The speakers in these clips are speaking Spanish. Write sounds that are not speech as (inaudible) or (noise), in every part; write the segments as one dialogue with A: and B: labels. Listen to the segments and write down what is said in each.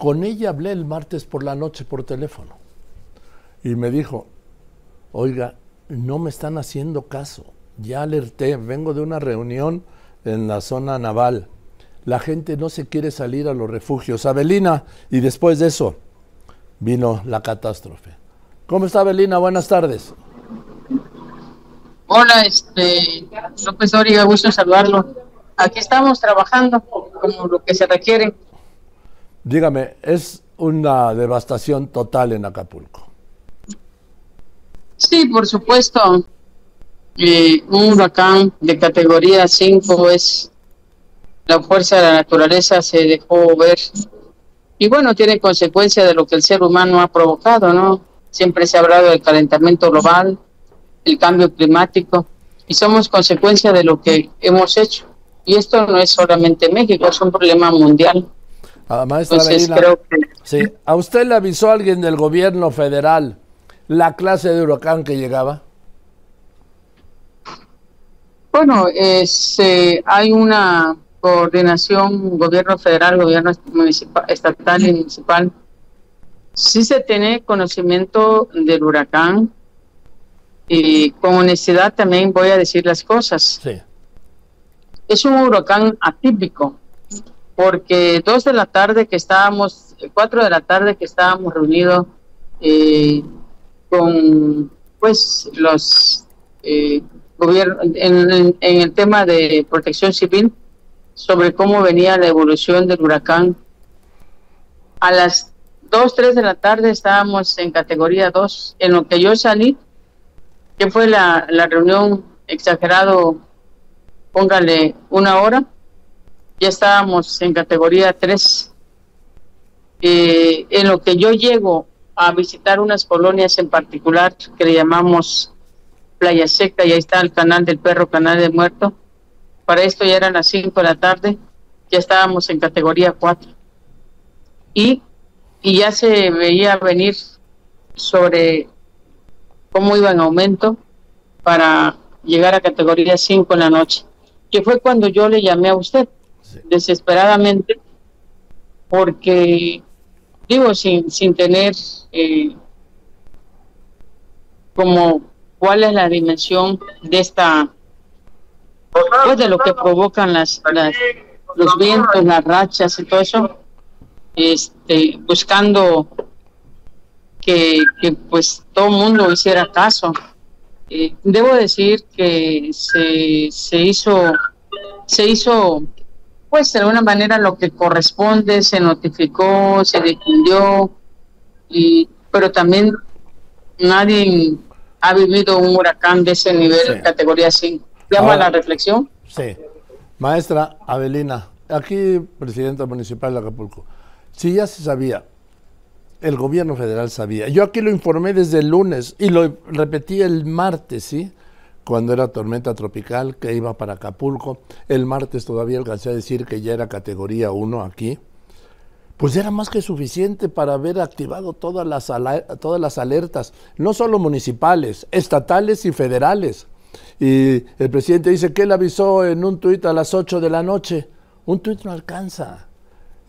A: Con ella hablé el martes por la noche por teléfono y me dijo, oiga, no me están haciendo caso, ya alerté, vengo de una reunión en la zona naval, la gente no se quiere salir a los refugios. Abelina, y después de eso vino la catástrofe. ¿Cómo está Abelina? Buenas tardes.
B: Hola, este, López Origa, gusto saludarlo. Aquí estamos trabajando como lo que se requiere.
A: Dígame, es una devastación total en Acapulco.
B: Sí, por supuesto. Eh, un huracán de categoría 5 es la fuerza de la naturaleza se dejó ver y bueno, tiene consecuencia de lo que el ser humano ha provocado, ¿no? Siempre se ha hablado del calentamiento global, el cambio climático y somos consecuencia de lo que hemos hecho. Y esto no es solamente México, es un problema mundial.
A: Ah, maestra sí, ¿A usted le avisó alguien del gobierno federal la clase de huracán que llegaba?
B: Bueno, es, eh, hay una coordinación gobierno federal, gobierno municipal, estatal y municipal. Sí se tiene conocimiento del huracán, y con honestidad también voy a decir las cosas. Es un huracán atípico, porque dos de la tarde que estábamos, cuatro de la tarde que estábamos reunidos eh, con pues los eh, gobiernos en, el tema de protección civil sobre cómo venía la evolución del huracán. A las dos, tres de la tarde estábamos en categoría 2. En lo que yo salí, que fue la, la reunión exagerado, póngale una hora, ya estábamos en categoría 3. Eh, en lo que yo llego a visitar unas colonias en particular que le llamamos Playa Seca, y ahí está el canal del perro, canal del muerto. Para esto ya eran las 5 de la tarde, ya estábamos en categoría 4. Y, y ya se veía venir sobre cómo iba en aumento para llegar a categoría 5 en la noche, que fue cuando yo le llamé a usted desesperadamente, porque digo, sin, sin tener eh, como cuál es la dimensión de esta, pues de lo que provocan las, las los vientos, las rachas y todo eso, este, buscando que, pues todo el mundo hiciera caso. Eh, debo decir que se, se hizo se hizo pues de alguna manera lo que corresponde se notificó se difundió y pero también nadie ha vivido un huracán de ese nivel categoría 5 llama la reflexión
A: sí maestra Avelina aquí presidenta municipal de Acapulco si ya se sabía el gobierno federal sabía. Yo aquí lo informé desde el lunes y lo repetí el martes, ¿sí? Cuando era tormenta tropical que iba para Acapulco. El martes todavía alcancé a decir que ya era categoría 1 aquí. Pues era más que suficiente para haber activado todas las, todas las alertas, no solo municipales, estatales y federales. Y el presidente dice que él avisó en un tuit a las 8 de la noche. Un tuit no alcanza.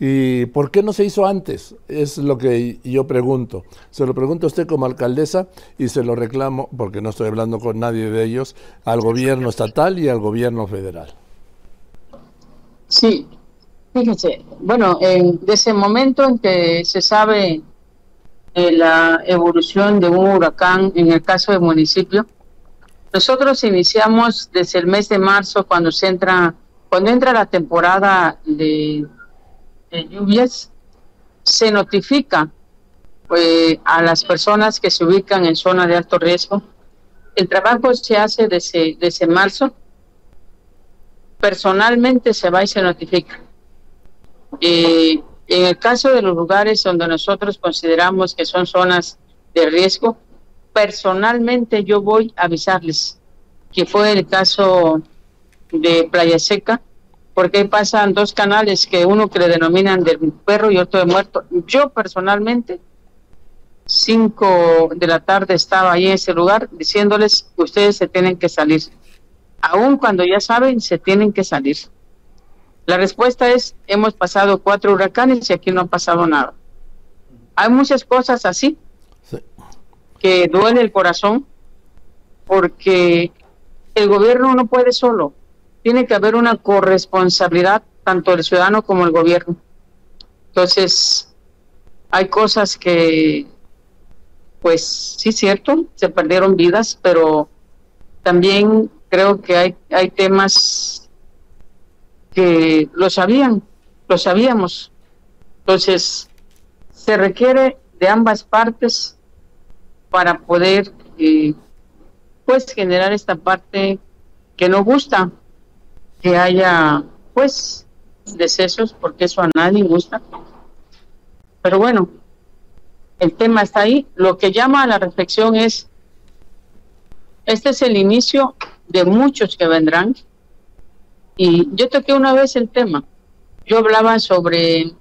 A: ¿Y por qué no se hizo antes? Es lo que yo pregunto. Se lo pregunto a usted como alcaldesa y se lo reclamo, porque no estoy hablando con nadie de ellos, al gobierno estatal y al gobierno federal.
B: Sí, fíjese, bueno, en, desde ese momento en que se sabe eh, la evolución de un huracán en el caso del municipio, nosotros iniciamos desde el mes de marzo cuando se entra, cuando entra la temporada de lluvias, se notifica pues, a las personas que se ubican en zona de alto riesgo. El trabajo se hace desde, desde marzo. Personalmente se va y se notifica. Eh, en el caso de los lugares donde nosotros consideramos que son zonas de riesgo, personalmente yo voy a avisarles, que fue el caso de Playa Seca, porque pasan dos canales que uno que le denominan de perro y otro de muerto. Yo personalmente, cinco de la tarde estaba ahí en ese lugar diciéndoles que ustedes se tienen que salir. Aún cuando ya saben, se tienen que salir. La respuesta es, hemos pasado cuatro huracanes y aquí no ha pasado nada. hay muchas cosas así que duele el corazón porque el gobierno no puede solo, tiene que haber una corresponsabilidad tanto del ciudadano como el gobierno. Entonces, hay cosas que, pues sí, cierto, se perdieron vidas, pero también creo que hay, hay temas que lo sabían, lo sabíamos. Entonces, se requiere de ambas partes para poder eh, pues generar esta parte que no gusta que haya pues decesos porque eso a nadie gusta. Pero bueno el tema está ahí. Lo que llama a la reflexión es este es el inicio de muchos que vendrán. Y yo toqué una vez el tema. Yo hablaba sobre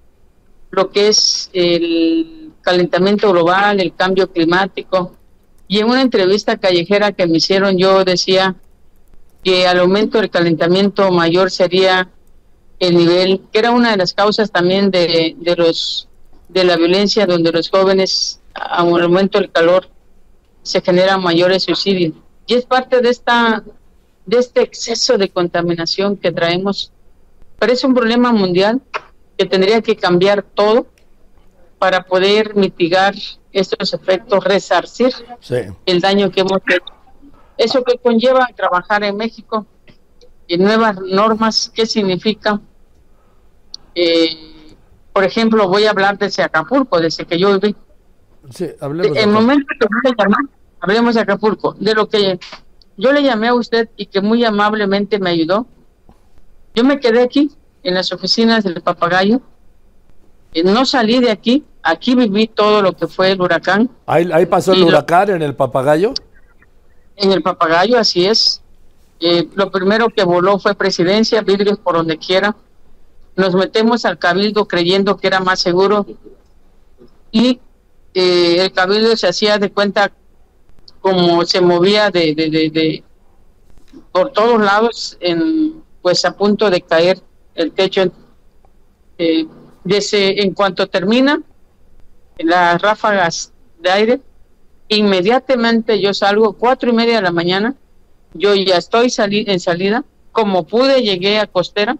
B: lo que es el calentamiento global, el cambio climático. Y en una entrevista callejera que me hicieron yo decía que al aumento del calentamiento mayor sería el nivel, que era una de las causas también de, de los de la violencia donde los jóvenes a un aumento del calor se generan mayores suicidios. Y es parte de esta de este exceso de contaminación que traemos. Pero es un problema mundial que tendría que cambiar todo para poder mitigar estos efectos, resarcir el daño que hemos hecho. Eso que conlleva trabajar en México y nuevas normas, ¿qué significa? Eh, por ejemplo, voy a hablar de Acapulco, desde que yo viví. Sí, hablemos el momento que yo le llamé, hablemos de Acapulco, de lo que yo le llamé a usted y que muy amablemente me ayudó. Yo me quedé aquí, en las oficinas del papagayo, no salí de aquí, aquí viví todo lo que fue el huracán.
A: ¿Ahí, pasó el huracán en el papagayo?
B: En el papagayo, así es. Eh, lo primero que voló fue presidencia, vidrios por donde quiera. Nos metemos al cabildo creyendo que era más seguro y eh, el cabildo se hacía de cuenta como se movía de, de, de, por todos lados, en, pues a punto de caer el techo. Eh, en cuanto termina las ráfagas de aire, inmediatamente yo salgo cuatro y media de la mañana, yo ya estoy en salida, como pude llegué a Costera,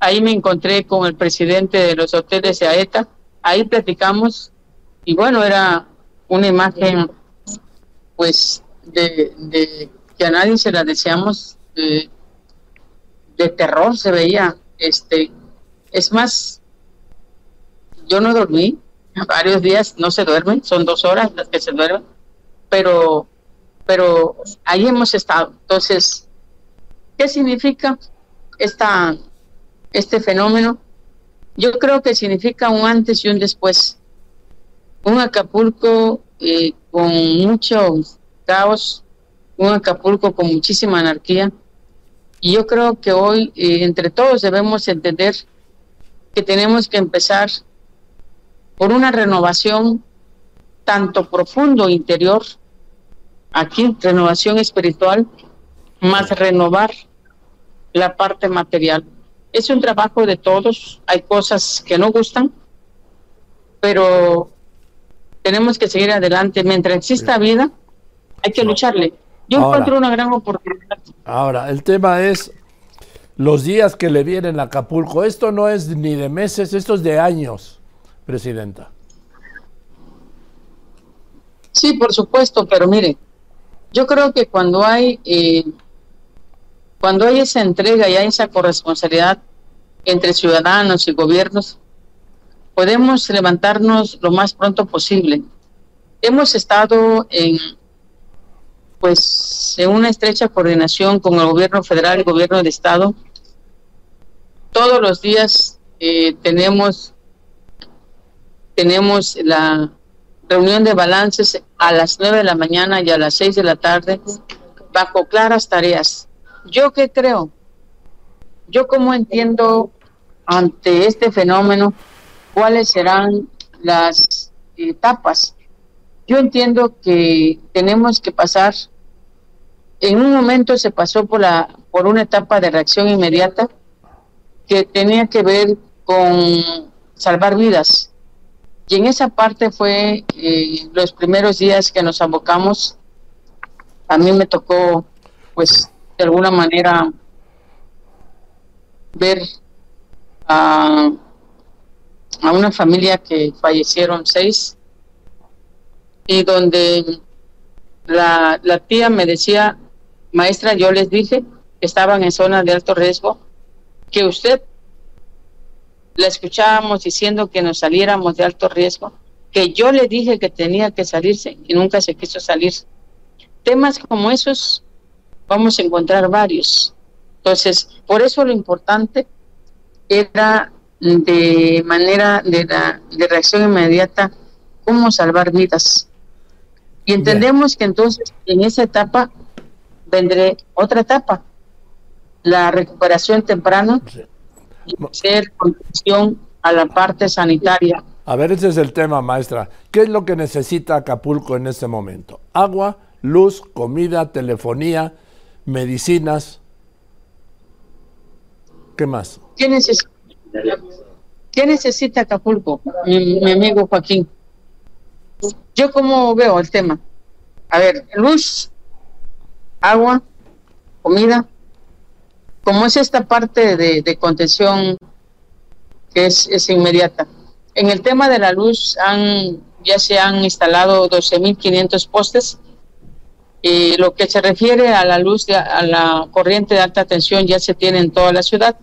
B: ahí me encontré con el presidente de los hoteles de AETA, ahí platicamos y bueno, era una imagen pues de, de que a nadie se la deseamos, de, de terror se veía, este, es más, yo no dormí, varios días no se duermen, son dos horas las que se duermen, pero, pero ahí hemos estado. Entonces, ¿qué significa esta, este fenómeno? Yo creo que significa un antes y un después. Un Acapulco eh, con mucho caos, un Acapulco con muchísima anarquía. Y yo creo que hoy eh, entre todos debemos entender que tenemos que empezar por una renovación tanto profundo interior, aquí renovación espiritual, más renovar la parte material. Es un trabajo de todos, hay cosas que no gustan, pero tenemos que seguir adelante. Mientras exista vida, hay que lucharle. Yo encuentro una gran oportunidad.
A: Ahora, el tema es los días que le vienen a Acapulco. Esto no es ni de meses, esto es de años. Presidenta.
B: Sí, por supuesto, pero mire, yo creo que cuando hay eh, cuando hay esa entrega y hay esa corresponsabilidad entre ciudadanos y gobiernos, podemos levantarnos lo más pronto posible. Hemos estado en pues en una estrecha coordinación con el gobierno federal y el gobierno del estado. Todos los días eh, tenemos tenemos la reunión de balances a las 9 de la mañana y a las 6 de la tarde bajo claras tareas. ¿Yo qué creo? Yo como entiendo ante este fenómeno cuáles serán las etapas. Yo entiendo que tenemos que pasar, en un momento se pasó por, la, por una etapa de reacción inmediata que tenía que ver con salvar vidas, Y en esa parte fue eh, los primeros días que nos abocamos. A mí me tocó, pues, de alguna manera ver a, a una familia que fallecieron seis y donde la, la tía me decía, maestra, yo les dije que estaban en zona de alto riesgo, que usted la escuchábamos diciendo que nos saliéramos de alto riesgo, que yo le dije que tenía que salirse y nunca se quiso salir. Temas como esos vamos a encontrar varios. Entonces, por eso lo importante era de manera de, de reacción inmediata cómo salvar vidas. Y entendemos que entonces en esa etapa vendré otra etapa, la recuperación temprana y hacer a la parte sanitaria.
A: A ver, ese es el tema, maestra. ¿Qué es lo que necesita Acapulco en este momento? Agua, luz, comida, telefonía, medicinas. ¿Qué más?
B: ¿Qué necesita, ¿Qué necesita Acapulco, mi, mi amigo Joaquín? Yo como veo el tema. A ver, luz, agua, comida, como es esta parte de, contención que es, inmediata. En el tema de la luz han ya se han instalado 12.500 postes. Y lo que se refiere a la luz, a la corriente de alta tensión ya se tiene en toda la ciudad.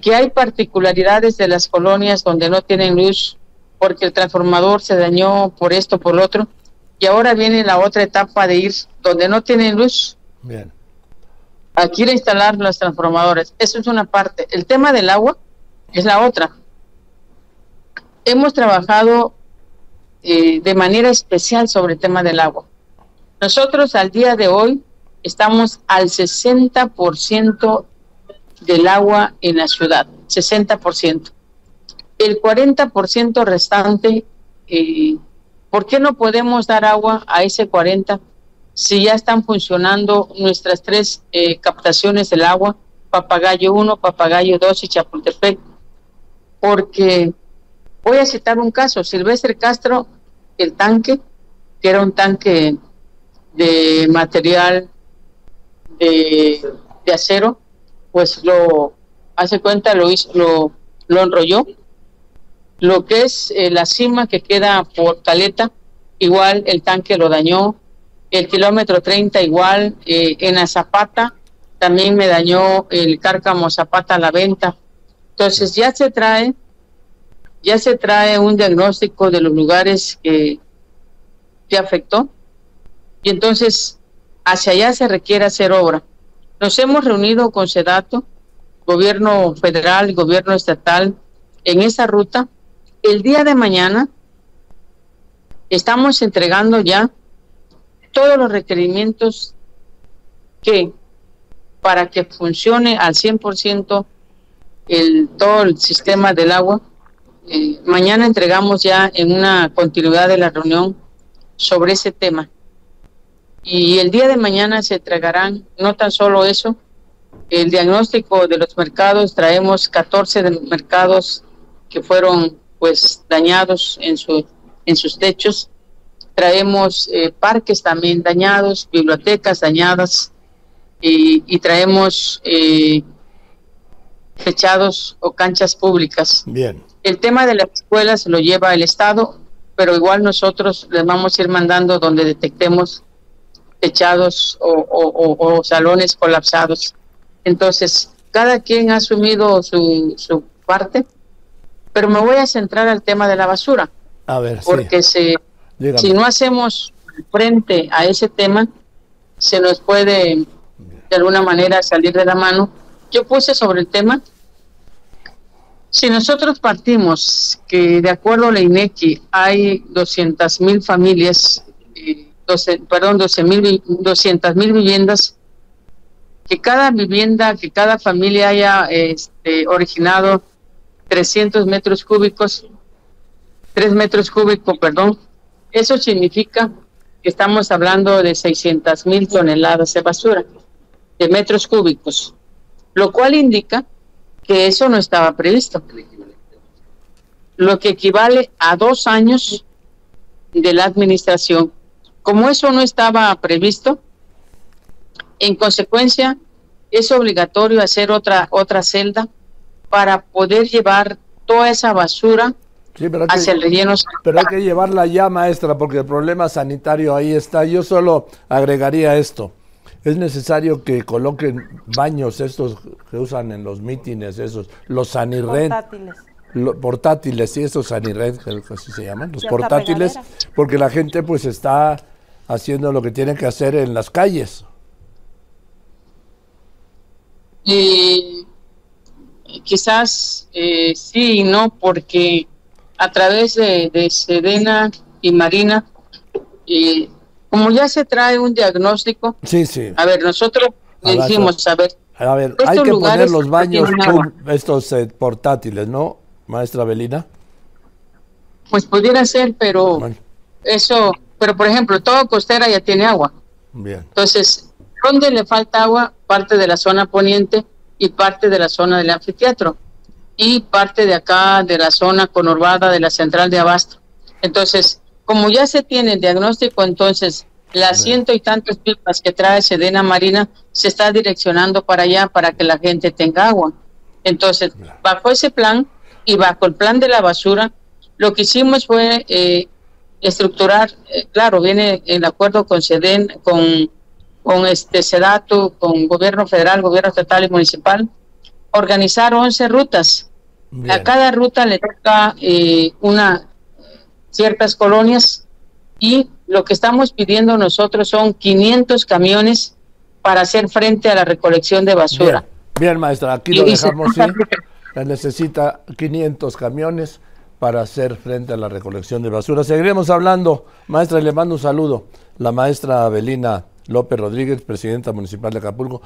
B: Que hay particularidades de las colonias donde no tienen luz porque el transformador se dañó por esto, por otro. Y ahora viene la otra etapa de ir donde no tienen luz. Bien aquí a instalar los transformadores. Eso es una parte. El tema del agua es la otra. Hemos trabajado eh, de manera especial sobre el tema del agua. Nosotros al día de hoy estamos al 60% del agua en la ciudad, 60%. El 40% restante, eh, ¿por qué no podemos dar agua a ese 40%? Si ya están funcionando nuestras tres eh, captaciones del agua, Papagayo 1, Papagayo 2 y Chapultepec. Porque voy a citar un caso, Silvestre Castro, el tanque, que era un tanque de material de, acero, pues lo hace cuenta, lo hizo, lo, lo enrolló. Lo que es eh, la cima que queda por caleta, igual el tanque lo dañó, el kilómetro 30 igual, eh, en la Zapata también me dañó el cárcamo Zapata a la venta. Entonces ya se trae, ya se trae un diagnóstico de los lugares que, que afectó y entonces hacia allá se requiere hacer obra. Nos hemos reunido con SEDATO, gobierno federal, gobierno estatal, en esa ruta. El día de mañana estamos entregando ya todos los requerimientos que para que funcione al 100% el, todo el sistema del agua. Eh, mañana entregamos ya en una continuidad de la reunión sobre ese tema. Y el día de mañana se entregarán no tan solo eso, el diagnóstico de los mercados, traemos 14 de mercados que fueron pues dañados en, su, en sus techos traemos eh, parques también dañados, bibliotecas dañadas y, traemos eh, fechados o canchas públicas. Bien. El tema de las escuelas lo lleva el Estado, pero igual nosotros les vamos a ir mandando donde detectemos techados o, salones colapsados. Entonces, cada quien ha asumido su, su parte, pero me voy a centrar al tema de la basura. A ver, porque se si no hacemos frente a ese tema, se nos puede de alguna manera salir de la mano. Yo puse sobre el tema, si nosotros partimos que de acuerdo a la INECI hay 200 mil familias, eh, 12, perdón, 12 mil, 200 mil viviendas, que cada vivienda, que cada familia haya este, originado 300 metros cúbicos, 3 metros cúbicos, perdón, eso significa que estamos hablando de 600 mil toneladas de basura, de metros cúbicos, lo cual indica que eso no estaba previsto. lo que equivale a dos años de la administración. Como eso no estaba previsto, en consecuencia, es obligatorio hacer otra, otra celda para poder llevar toda esa basura hacia el relleno. (laughs)
A: Pero hay que llevarla ya, maestra, porque el problema sanitario ahí está. Yo solo agregaría esto. Es necesario que coloquen baños estos que usan en los mítines, esos, los sanirred. Portátiles. portátiles, sí, esos sanirred, así se llaman, los portátiles, porque la gente pues está haciendo lo que tiene que hacer en las calles.
B: Y quizás eh, sí y no, porque a través de, Sedena y Marina, y como ya se trae un diagnóstico,
A: sí, sí.
B: a ver, nosotros dijimos, a ver,
A: a ver hay que poner los baños, estos eh, portátiles, ¿no, maestra Belina?
B: Pues pudiera ser, pero eso, pero por ejemplo, todo costera ya tiene agua.
A: Bien.
B: Entonces, ¿dónde le falta agua? Parte de la zona poniente y parte de la zona del anfiteatro y parte de acá de la zona conurbada de la central de abasto. Entonces, como ya se tiene el diagnóstico, entonces las ciento y tantas pipas que trae Sedena Marina se está direccionando para allá para que la gente tenga agua. Entonces, bajo ese plan y bajo el plan de la basura, lo que hicimos fue eh, estructurar, eh, claro, viene en acuerdo con Seden, con, con este Sedato, con gobierno federal, gobierno estatal y municipal, organizar 11 rutas a cada ruta le toca eh, una ciertas colonias y lo que estamos pidiendo nosotros son 500 camiones para hacer frente a la recolección de basura.
A: Bien, maestra, aquí lo dejamos. ¿sí? (laughs) Necesita 500 camiones para hacer frente a la recolección de basura. Seguiremos hablando, maestra, y le mando un saludo. La maestra Abelina López Rodríguez, presidenta municipal de Acapulco.